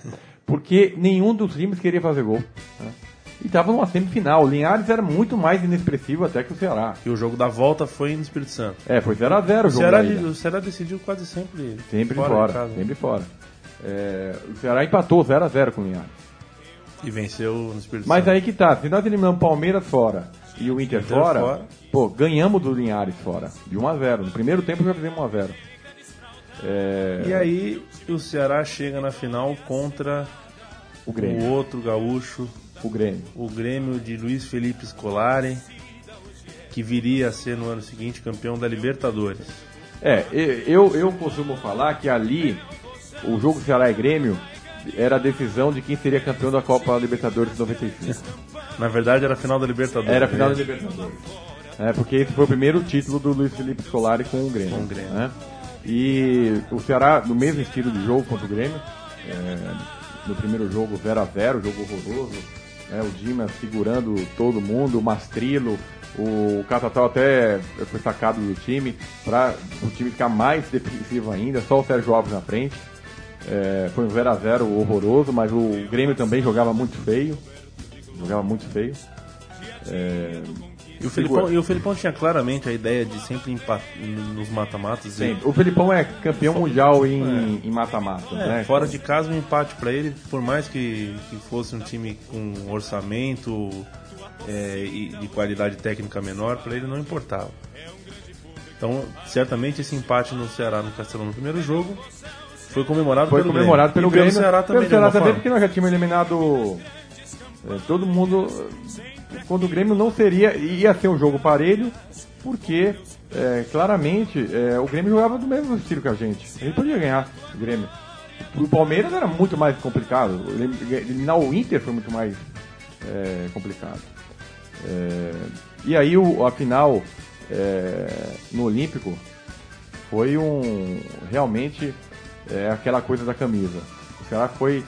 [SPEAKER 3] Porque nenhum dos times queria fazer gol. né? E tava numa semifinal. O Linhares era muito mais inexpressivo até que o Ceará.
[SPEAKER 5] E o jogo da volta foi no Espírito Santo.
[SPEAKER 3] É, foi 0x0 o
[SPEAKER 5] O
[SPEAKER 3] jogo.
[SPEAKER 5] Ceará, o Ceará decidiu quase sempre
[SPEAKER 3] Sempre
[SPEAKER 5] fora
[SPEAKER 3] fora, sempre fora. É, o Ceará empatou 0x0 com o Linhares.
[SPEAKER 5] E venceu no Espírito
[SPEAKER 3] Mas
[SPEAKER 5] Santo.
[SPEAKER 3] aí que tá, se nós eliminamos o Palmeiras fora e o Inter,
[SPEAKER 5] Inter
[SPEAKER 3] fora,
[SPEAKER 5] fora.
[SPEAKER 3] pô, ganhamos do Linhares fora, de 1 a 0 No primeiro tempo já fizemos 1 a 0 É,
[SPEAKER 5] E aí o Ceará chega na final contra
[SPEAKER 3] O Grêmio.
[SPEAKER 5] o outro gaúcho,
[SPEAKER 3] o Grêmio.
[SPEAKER 5] o Grêmio de Luiz Felipe Scolari, que viria a ser no ano seguinte campeão da Libertadores.
[SPEAKER 3] É, eu, eu costumo falar que ali, o jogo Ceará e Grêmio era a decisão de quem seria campeão da Copa Libertadores de 95.
[SPEAKER 5] Na verdade era a final da Libertadores.
[SPEAKER 3] Era a final da? Libertadores. É, porque esse foi o primeiro título do Luiz Felipe Scolari com o Grêmio.
[SPEAKER 5] Com o Grêmio.
[SPEAKER 3] né? E o Ceará, no mesmo estilo de jogo contra o Grêmio, é, no primeiro jogo 0x0, jogo horroroso, né, o Dimas segurando todo mundo, o Mastrilo, o Catatal até foi sacado do time, para o time ficar mais defensivo ainda, só o Sérgio Alves na frente. É, foi um 0x0 horroroso, mas o Grêmio também jogava muito feio. Jogava muito feio. É,
[SPEAKER 5] E o, Felipão, e o Felipão tinha claramente a ideia de sempre empatar nos mata-matas.
[SPEAKER 3] Sim,
[SPEAKER 5] e-
[SPEAKER 3] o Felipão é campeão mundial em em mata-mata,
[SPEAKER 5] É,
[SPEAKER 3] né?
[SPEAKER 5] Fora de casa, um empate pra ele, por mais que, que fosse um time com orçamento é, e de qualidade técnica menor, pra ele não importava. Então, certamente esse empate no Ceará no Castelão no primeiro jogo foi comemorado
[SPEAKER 3] Foi
[SPEAKER 5] pelo
[SPEAKER 3] comemorado pelo
[SPEAKER 5] Grêmio.
[SPEAKER 3] Grêmio.
[SPEAKER 5] E pelo Ceará também,
[SPEAKER 3] pelo Ceará também, porque nós já tínhamos eliminado é, todo mundo. é, Quando o Grêmio não seria. ia ser um jogo parelho, porque é, claramente é, o Grêmio jogava do mesmo estilo que a gente. A gente podia ganhar o Grêmio. O Palmeiras era muito mais complicado. Eliminar o Inter foi muito mais complicado. E aí o, a final no Olímpico foi um realmente é, aquela coisa da camisa. O Ceará foi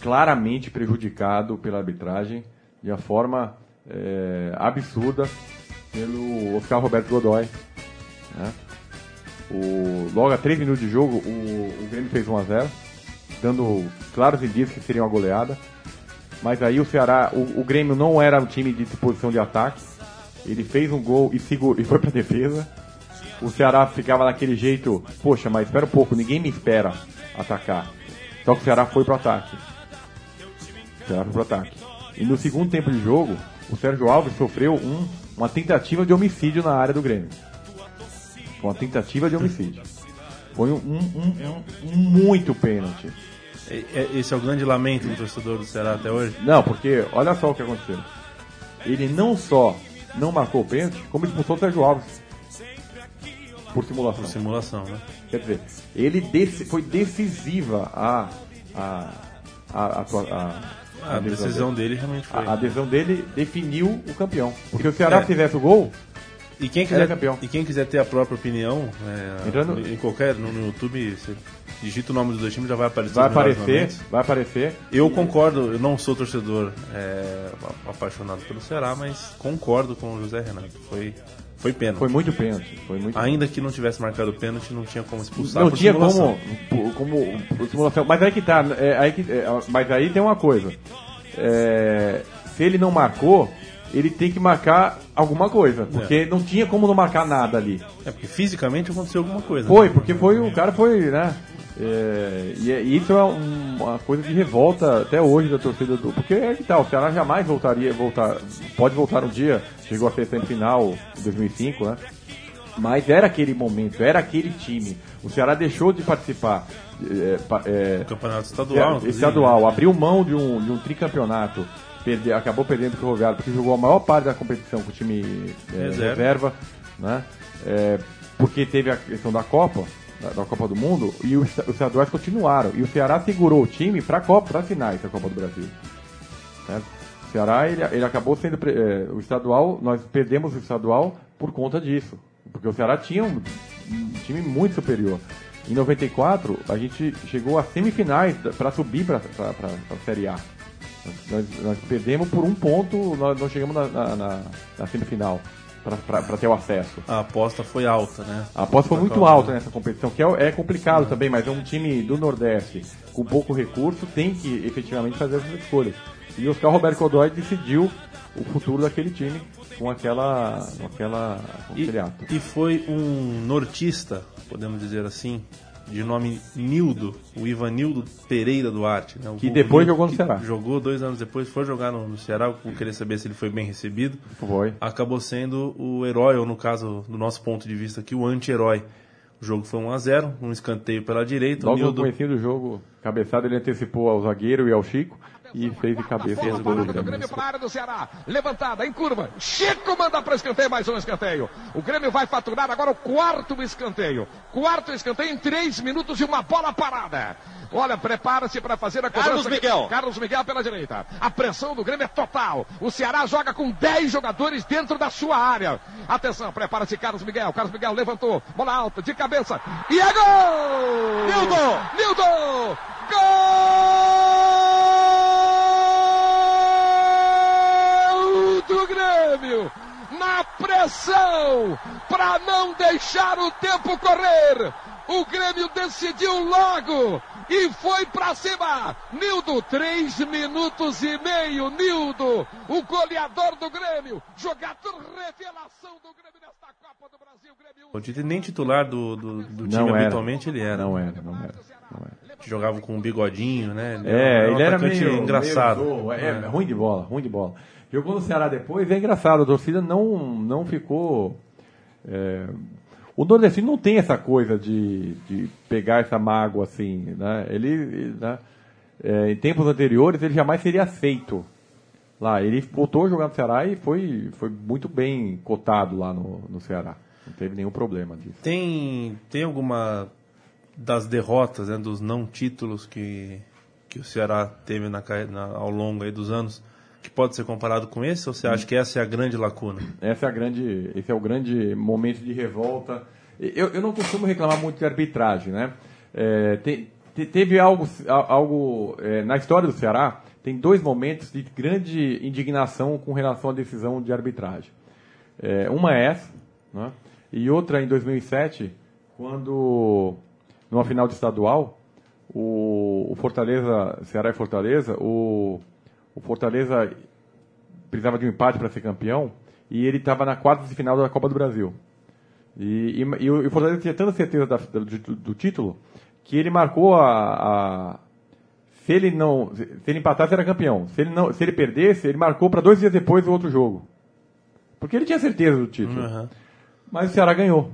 [SPEAKER 3] claramente prejudicado pela arbitragem de uma forma é, absurda pelo Oscar Roberto Godoy. né? O, logo a 3 minutos de jogo, o, o Grêmio fez 1 a 0 dando claros indícios que seria uma goleada. Mas aí o Ceará, o, o Grêmio não era um time de disposição de ataque. Ele fez um gol e, segurou, e foi pra defesa. O Ceará ficava naquele jeito, poxa, mas espera um pouco, ninguém me espera atacar. Só que o Ceará foi pro ataque. O Ceará foi pro ataque. E no segundo tempo de jogo, o Sérgio Alves sofreu um, uma tentativa de homicídio na área do Grêmio. Uma tentativa de homicídio. Foi um, um- um- um- um muito pênalti.
[SPEAKER 5] Esse é o grande lamento do torcedor do Ceará até hoje.
[SPEAKER 3] Não, porque olha só o que aconteceu. Ele não só não marcou o pênalti, como expulsou o Sérgio Alves. Por simulação.
[SPEAKER 5] Por simulação, né?
[SPEAKER 3] Quer dizer, ele deci- foi decisiva a, a, a, a, a-
[SPEAKER 5] A
[SPEAKER 3] adesão
[SPEAKER 5] decisão dele realmente foi.
[SPEAKER 3] A adesão dele definiu o campeão. Porque o Ceará
[SPEAKER 5] É.
[SPEAKER 3] fizesse o gol,
[SPEAKER 5] E quem quiser,
[SPEAKER 3] campeão.
[SPEAKER 5] e quem quiser ter a própria opinião, é,
[SPEAKER 3] Entrando-
[SPEAKER 5] em qualquer no, no YouTube, você digita o nome dos dois times já vai aparecer.
[SPEAKER 3] vai aparecer, vai aparecer.
[SPEAKER 5] Eu concordo, eu não sou torcedor é, apaixonado pelo Ceará, mas concordo com o José Renato. Foi, foi pênalti.
[SPEAKER 3] Foi muito pênalti. Foi muito
[SPEAKER 5] Ainda que não tivesse marcado o pênalti, não tinha como expulsar
[SPEAKER 3] não tinha
[SPEAKER 5] simulação.
[SPEAKER 3] como, como, simulação. Mas aí que tá, é, aí que, é, mas aí tem uma coisa. É, se ele não marcou, ele tem que marcar alguma coisa, porque não tinha como não marcar nada ali.
[SPEAKER 5] É porque fisicamente aconteceu alguma coisa.
[SPEAKER 3] Foi,
[SPEAKER 5] né?
[SPEAKER 3] porque foi o cara foi, né? É, e, é- e isso é um- uma coisa de revolta até hoje da torcida do. Porque é que tal, o Ceará jamais voltaria, voltar, pode voltar um dia, chegou a ser semifinal em 2005, né? Mas era aquele momento, era aquele time. O Ceará deixou de participar. é, é,
[SPEAKER 5] Campeonato estadual, inclusive,
[SPEAKER 3] estadual, abriu mão de um, de um tricampeonato, perde, acabou perdendo o Ferroviário, porque jogou a maior parte da competição com o time é,
[SPEAKER 5] Reserva.
[SPEAKER 3] reserva, né? É, porque teve a questão da Copa, da, da Copa do Mundo, e os, os estaduais continuaram. E o Ceará segurou o time para a Copa, para finais da Copa do Brasil. Né? O Ceará, ele, ele acabou sendo. é, o estadual, nós perdemos o estadual por conta disso. Porque o Ceará tinha um, um time muito superior. Em 94, a gente chegou às semifinais para subir para a Série A. Nós, nós perdemos por um ponto, nós não chegamos na, na, na- na semifinal para ter o acesso.
[SPEAKER 5] A aposta foi alta, né?
[SPEAKER 3] A aposta foi muito alta nessa competição, que é, é complicado também, mas é um time do Nordeste com pouco recurso tem que efetivamente fazer essas escolhas. E o Oscar Roberto Godoy decidiu o futuro daquele time com aquela, com aquela com
[SPEAKER 5] E, e foi um nortista, podemos dizer assim, de nome Nildo, o Ivanildo Pereira Duarte. Né?
[SPEAKER 3] Que depois jogou no Ceará.
[SPEAKER 5] Jogou dois anos depois, foi jogar no, no Ceará, eu queria saber se ele foi bem recebido.
[SPEAKER 3] Foi.
[SPEAKER 5] Acabou sendo o herói, ou no caso, do nosso ponto de vista aqui, o anti-herói. O jogo foi 1 a 0 um escanteio pela direita. o
[SPEAKER 3] Logo no
[SPEAKER 5] Nildo
[SPEAKER 3] comecinho do jogo, cabeçado, ele antecipou ao zagueiro e ao Chico e fez de cabeça o gol do
[SPEAKER 2] O
[SPEAKER 3] Grêmio.
[SPEAKER 2] Grêmio para a área do Ceará. Levantada, em curva. Chico manda para o escanteio, mais um escanteio. O Grêmio vai faturar agora o quarto escanteio. Quarto escanteio em três minutos e uma bola parada. Olha, prepara-se para fazer a cobrança.
[SPEAKER 9] Carlos Miguel.
[SPEAKER 2] Carlos Miguel pela direita. A pressão do Grêmio é total. O Ceará joga com 10 jogadores dentro da sua área. Atenção, prepara-se Carlos Miguel. Carlos Miguel levantou. Bola alta, de cabeça. E é gol!
[SPEAKER 9] Nildo!
[SPEAKER 2] Nildo!
[SPEAKER 9] Pressão para não deixar o tempo correr. O Grêmio decidiu logo e foi para cima. Nildo, três minutos e meio. Nildo, o goleador do Grêmio, jogador revelação do Grêmio nesta Copa do Brasil. Grêmio
[SPEAKER 5] nem titular do, do, do time
[SPEAKER 3] Não era.
[SPEAKER 5] habitualmente ele era.
[SPEAKER 3] Não era, não era. Não era.
[SPEAKER 5] Jogava com um bigodinho, né?
[SPEAKER 3] É,
[SPEAKER 5] um
[SPEAKER 3] ele era meio
[SPEAKER 5] engraçado.
[SPEAKER 3] meio zorro, é,
[SPEAKER 5] É.
[SPEAKER 3] ruim de bola, ruim de bola. Jogou no Ceará depois, é engraçado, a torcida não, não ficou. é, o nordestino não tem essa coisa de, de pegar essa mágoa assim, né? Ele, ele, né? É, em tempos anteriores ele jamais seria aceito lá. Ele voltou a jogar no Ceará e foi, foi muito bem cotado lá no, no Ceará. Não teve nenhum problema disso.
[SPEAKER 5] Tem, tem alguma das derrotas, né, dos não títulos que, que o Ceará teve na, na- ao longo dos anos que pode ser comparado com esse? Ou você acha que essa é a grande lacuna?
[SPEAKER 3] Essa é a grande, esse é o grande momento de revolta. Eu, eu não costumo reclamar muito de arbitragem, né? É, te- te- teve algo, algo é, na história do Ceará, tem dois momentos de grande indignação com relação à decisão de arbitragem. É, uma é essa, né? e outra em 2007, quando, numa final de estadual, o, o Fortaleza, Ceará e Fortaleza, o, o Fortaleza precisava de um empate para ser campeão e ele estava na quarta de final da Copa do Brasil. E, e, e o Fortaleza tinha tanta certeza da- do, do- do título que ele marcou a, a- se ele não se ele empatasse era campeão. Se ele não se ele perdesse ele marcou para dois dias depois o outro jogo, porque ele tinha certeza do título.
[SPEAKER 5] Uhum.
[SPEAKER 3] Mas o Ceará ganhou.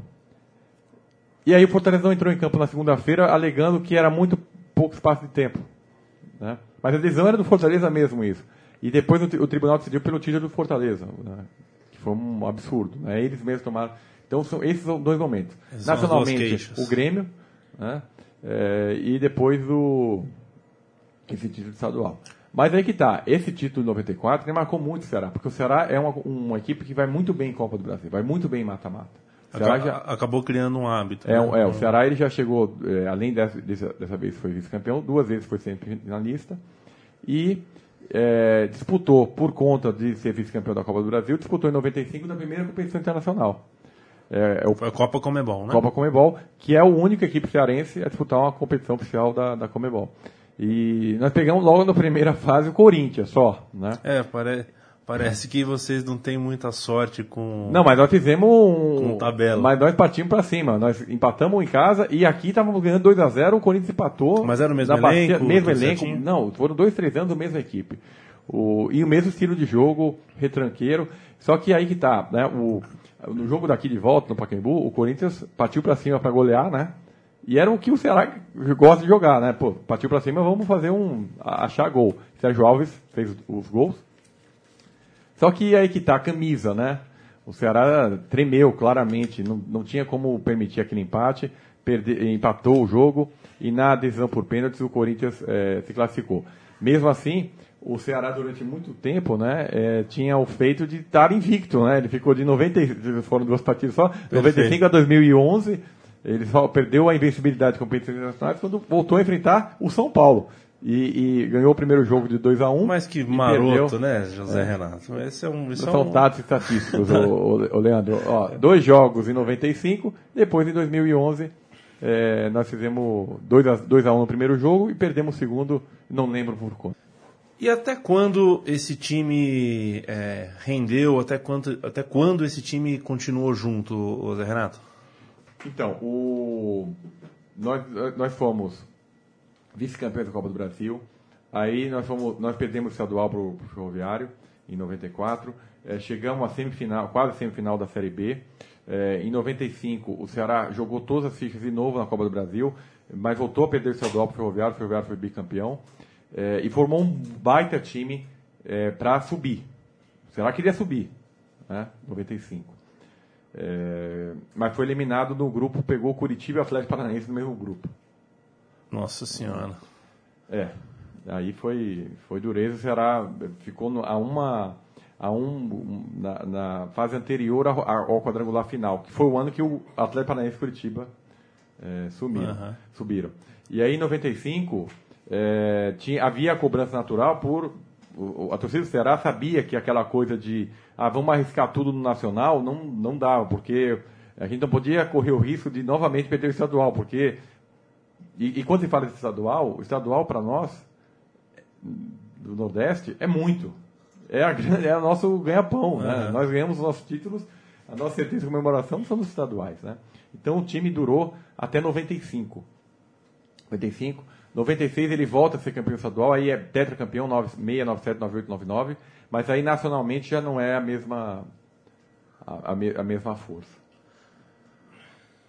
[SPEAKER 3] E aí o Fortaleza não entrou em campo na segunda-feira alegando que era muito pouco espaço de tempo. Né? Mas a decisão era do Fortaleza mesmo isso. E depois o, o tribunal decidiu pelo título do Fortaleza, né? que foi um absurdo. Né? Eles mesmos tomaram. Então são, esses são dois momentos.
[SPEAKER 5] Duas
[SPEAKER 3] Nacionalmente, o Grêmio né? É, e depois o esse título estadual. Mas aí que tá, esse título de 94 ele marcou muito o Ceará, porque o Ceará é uma, uma equipe que vai muito bem em Copa do Brasil, vai muito bem em mata-mata. O Ceará já-
[SPEAKER 5] Acabou criando um hábito.
[SPEAKER 3] é,
[SPEAKER 5] né?
[SPEAKER 3] é, o Ceará ele já chegou, é, além dessa, dessa, dessa vez foi vice-campeão, duas vezes foi semifinalista e é, disputou, por conta de ser vice-campeão da Copa do Brasil, disputou em 95 na primeira competição internacional. É, é o
[SPEAKER 5] Foi a Copa Comebol, né?
[SPEAKER 3] Copa Comebol, que é a única equipe cearense a disputar uma competição oficial da, da Comebol. E nós pegamos logo na primeira fase o Corinthians só, né?
[SPEAKER 5] É, pare- parece que vocês não têm muita sorte com.
[SPEAKER 3] Não, mas nós fizemos um.
[SPEAKER 5] Com tabela.
[SPEAKER 3] Mas nós partimos pra cima. Nós empatamos em casa e aqui estávamos ganhando 2 a 0 o Corinthians empatou.
[SPEAKER 5] Mas era o mesmo
[SPEAKER 3] na partida-
[SPEAKER 5] elenco,
[SPEAKER 3] mesmo elenco.
[SPEAKER 5] certinho?
[SPEAKER 3] Não, foram dois, três anos da mesma equipe. O, e o mesmo estilo de jogo, retranqueiro. Só que aí que tá, né? O, no jogo daqui de volta, no Pacaembu, o Corinthians partiu pra cima pra golear, né? E era o que o Ceará gosta de jogar, né? Pô, partiu pra cima, vamos fazer um. achar gol. Sérgio Alves fez os gols. Só que aí que tá a camisa, né? O Ceará tremeu claramente, não, não tinha como permitir aquele empate, perde, empatou o jogo e na decisão por pênaltis o Corinthians eh, se classificou. Mesmo assim, o Ceará durante muito tempo, né, eh, tinha o feito de estar invicto, né? Ele ficou de 90, e- foram duas partidas só, 95 a 2011, ele só perdeu a invencibilidade de competições internacionais quando voltou a enfrentar o São Paulo. E, e ganhou o primeiro jogo de 2 a 1
[SPEAKER 5] Mas que maroto,
[SPEAKER 3] perdeu.
[SPEAKER 5] né, José
[SPEAKER 3] É.
[SPEAKER 5] Renato? Esse é um. É
[SPEAKER 3] São
[SPEAKER 5] um...
[SPEAKER 3] dados estatísticos, ô, ô, Leandro. Ó, dois jogos em 95, depois em 2011 é, nós fizemos 2 a 1 no primeiro jogo e perdemos o segundo, não lembro por quanto.
[SPEAKER 5] E até quando esse time é, rendeu? Até, quanto, até quando esse time continuou junto, Zé Renato?
[SPEAKER 3] Então, o, nós, nós fomos vice-campeões da Copa do Brasil, aí nós, fomos, nós perdemos o estadual para o Ferroviário em 94, eh, chegamos à semifinal, quase semifinal da Série B. Eh, em 95, o Ceará jogou todas as fichas de novo na Copa do Brasil, mas voltou a perder o estadual para o Ferroviário, o Ferroviário foi bicampeão, eh, e formou um baita time para subir. O Ceará queria subir, né? 95. É, mas foi eliminado no grupo, pegou Curitiba e Atlético Paranaense no mesmo grupo.
[SPEAKER 5] Nossa Senhora.
[SPEAKER 3] É, aí foi, foi dureza, o Ceará ficou no- a uma a um, na, na fase anterior ao, ao quadrangular final, que foi o ano que o Atlético Paranaense e Curitiba é, sumiram,
[SPEAKER 5] Aham.
[SPEAKER 3] subiram. E aí em 95 é, tinha, havia a cobrança natural por a torcida do Ceará sabia que aquela coisa de ah, vamos arriscar tudo no Nacional não, não dava, porque a gente não podia correr o risco de novamente perder o estadual, porque. E, e quando se fala de estadual, o estadual para nós, do Nordeste, é muito. É, a, é o nosso ganha-pão, né?
[SPEAKER 5] Uhum.
[SPEAKER 3] Nós ganhamos os nossos títulos, a nossa certeza de comemoração são nos estaduais, né? Então o time durou até 95. 95. 96 ele volta a ser campeão estadual, aí é tetracampeão 96, 97, 98, 99, mas aí nacionalmente já não é a mesma a, a me- a mesma força.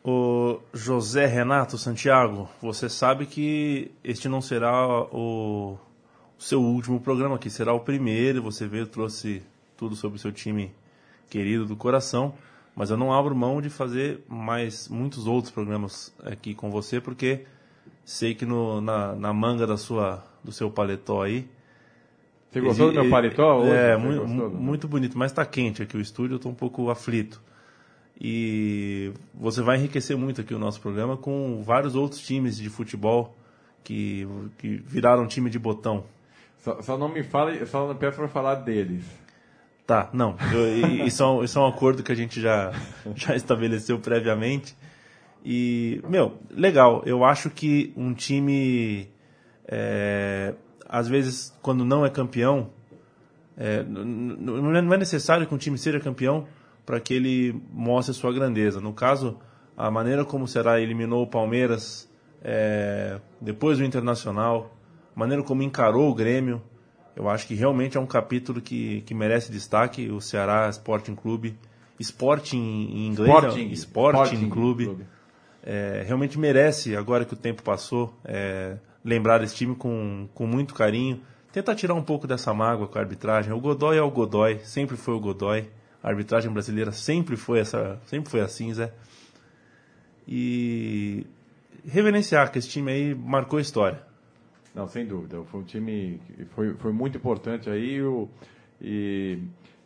[SPEAKER 5] O José Renato Santiago, você sabe que este não será o, seu último programa aqui, será o primeiro. Você veio, trouxe tudo sobre o seu time querido do coração, mas eu não abro mão de fazer mais muitos outros programas aqui com você, porque sei que no, na, na manga da sua, do seu paletó aí.
[SPEAKER 3] Você gostou do meu paletó hoje?
[SPEAKER 5] É,
[SPEAKER 3] Você
[SPEAKER 5] mu-
[SPEAKER 3] gostou
[SPEAKER 5] mu-
[SPEAKER 3] do-
[SPEAKER 5] muito bonito, mas está quente aqui o estúdio, eu estou um pouco aflito. E você vai enriquecer muito aqui o nosso programa com vários outros times de futebol que, que viraram time de botão.
[SPEAKER 3] Só, só não me fale, só não peço para falar deles.
[SPEAKER 5] Tá, não. eu- isso, é um, isso é um acordo que a gente já, já estabeleceu previamente. E, meu, legal. Eu acho que um time, é, às vezes, quando não é campeão, é não é necessário que um time seja campeão para que ele mostre sua grandeza. No caso, a maneira como o Ceará eliminou o Palmeiras, é, depois do Internacional, a maneira como encarou o Grêmio, eu acho que realmente é um capítulo que, que merece destaque. O Ceará Sporting Clube, Sporting em inglês,
[SPEAKER 3] Sporting.
[SPEAKER 5] Sporting,
[SPEAKER 3] Sporting
[SPEAKER 5] Clube,
[SPEAKER 3] Clube.
[SPEAKER 5] é, realmente merece, agora que o tempo passou, é, lembrar desse time com, com muito carinho. Tentar tirar um pouco dessa mágoa com a arbitragem. O Godoy é o Godoy, sempre foi o Godoy. A arbitragem brasileira sempre foi essa, sempre foi assim, Zé. E reverenciar que esse time aí marcou a história.
[SPEAKER 3] Não, sem dúvida. Foi um time que foi, foi muito importante aí. O, e,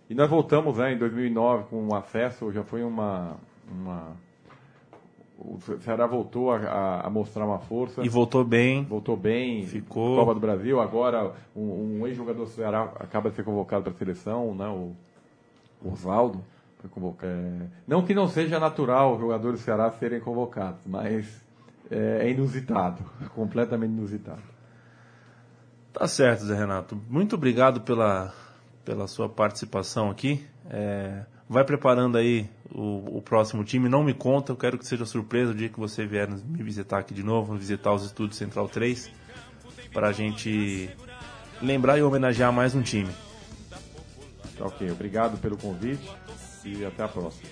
[SPEAKER 3] e nós voltamos né, em 2009 com o acesso, já foi uma. uma o Ceará voltou a, a- mostrar uma força.
[SPEAKER 5] E voltou bem.
[SPEAKER 3] Voltou bem.
[SPEAKER 5] Ficou.
[SPEAKER 3] Copa do Brasil. Agora, um, um ex-jogador do Ceará acaba de ser convocado para a seleção, né, o Oswaldo. Foi convocado. É, não que não seja natural jogadores do Ceará serem convocados, mas é, é inusitado. Completamente inusitado.
[SPEAKER 5] Tá certo, Zé Renato. Muito obrigado pela, pela sua participação aqui. É, vai preparando aí o, o próximo time. Não me conta, eu quero que seja surpresa o dia que você vier me visitar aqui de novo, visitar os estúdios Central 3, para a gente lembrar e homenagear mais um time.
[SPEAKER 3] Tá ok, obrigado pelo convite e até a próxima.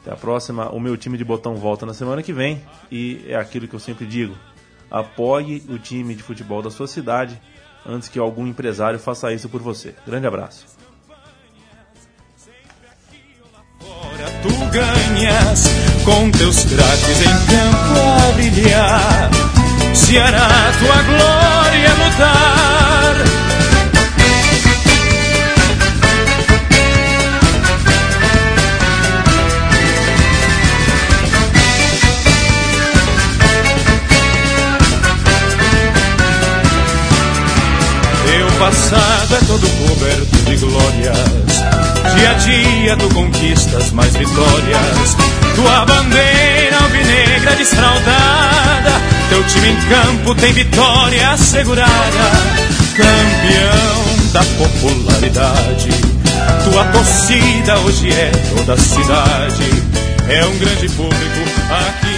[SPEAKER 5] Até a próxima. O meu time de botão volta na semana que vem e é aquilo que eu sempre digo: apoie o time de futebol da sua cidade antes que algum empresário faça isso por você. Grande abraço.
[SPEAKER 4] Tu ganhas com teus craques em campo a brilhar. Ceará, tua glória é passado é todo coberto de glórias. Dia a dia tu conquistas mais vitórias. Tua bandeira alvinegra desfraldada. Teu time em campo tem vitória assegurada. Campeão da popularidade. Tua torcida hoje é toda a cidade. É um grande público aqui